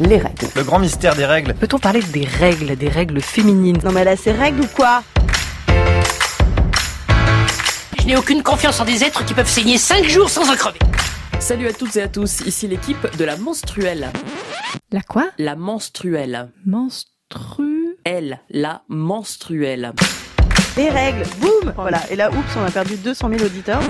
les règles. Le grand mystère des règles. Peut-on parler des règles, des règles féminines? Non mais elle a ses règles ou quoi? Je n'ai aucune confiance en des êtres qui peuvent saigner 5 jours sans en crever. Salut à toutes et à tous, ici l'équipe de la menstruelle. La quoi? La menstruelle. Menstru... Elle, la menstruelle. Les règles, boum Voilà, et là, oups, on a perdu 200 000 auditeurs.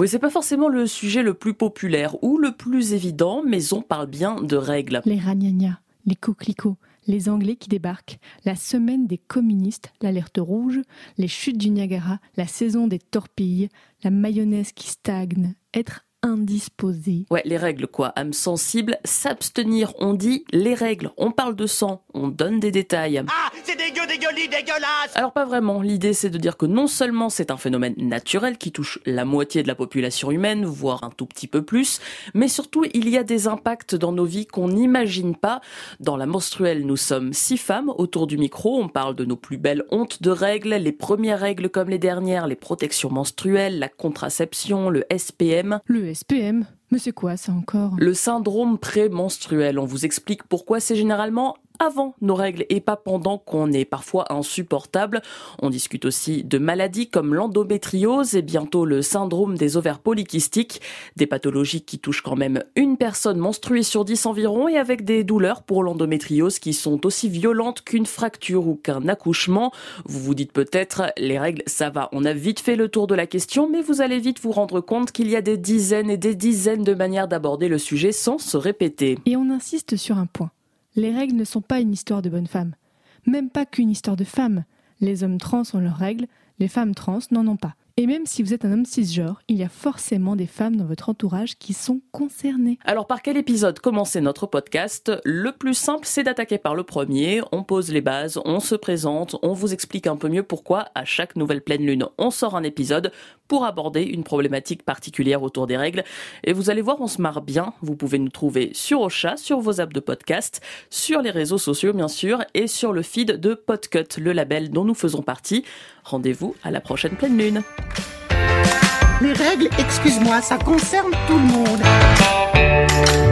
Oui, c'est pas forcément le sujet le plus populaire ou le plus évident, mais on parle bien de règles. Les ragnagnas, les coquelicots, les Anglais qui débarquent, la semaine des communistes, l'alerte rouge, les chutes du Niagara, la saison des torpilles, la mayonnaise qui stagne, être indisposé. Ouais, les règles quoi, âme sensible, s'abstenir, on dit les règles, on parle de sang, on donne des détails. Ah, c'est dégueu, dégueulis, dégueulasse Alors pas vraiment, l'idée c'est de dire que non seulement c'est un phénomène naturel qui touche la moitié de la population humaine, voire un tout petit peu plus, mais surtout il y a des impacts dans nos vies qu'on n'imagine pas. Dans la menstruelle, nous sommes six femmes autour du micro, on parle de nos plus belles hontes de règles, les premières règles comme les dernières, les protections menstruelles, la contraception, le SPM. Le SPM Mais c'est quoi ça encore. Le syndrome prémenstruel, on vous explique pourquoi. C'est généralement avant nos règles et pas pendant qu'on est parfois insupportable. On discute aussi de maladies comme l'endométriose et bientôt le syndrome des ovaires polykystiques, des pathologies qui touchent quand même une personne menstruée sur 10 environ et avec des douleurs pour l'endométriose qui sont aussi violentes qu'une fracture ou qu'un accouchement. Vous vous dites peut-être, les règles, ça va, on a vite fait le tour de la question, mais vous allez vite vous rendre compte qu'il y a des dizaines et des dizaines de manières d'aborder le sujet sans se répéter. Et on insiste sur un point. Les règles ne sont pas une histoire de bonne femme. Même pas qu'une histoire de femme. Les hommes trans ont leurs règles, les femmes trans n'en ont pas. Et même si vous êtes un homme cisgenre, il y a forcément des femmes dans votre entourage qui sont concernées. Alors par quel épisode commencer notre podcast? Le plus simple, c'est d'attaquer par le premier. On pose les bases, on se présente, on vous explique un peu mieux pourquoi à chaque nouvelle pleine lune, on sort un épisode pour aborder une problématique particulière autour des règles. Et vous allez voir, on se marre bien. Vous pouvez nous trouver sur Ocha, sur vos apps de podcast, sur les réseaux sociaux bien sûr, et sur le feed de Podcut, le label dont nous faisons partie. Rendez-vous à la prochaine pleine lune. Les règles, excuse-moi, ça concerne tout le monde.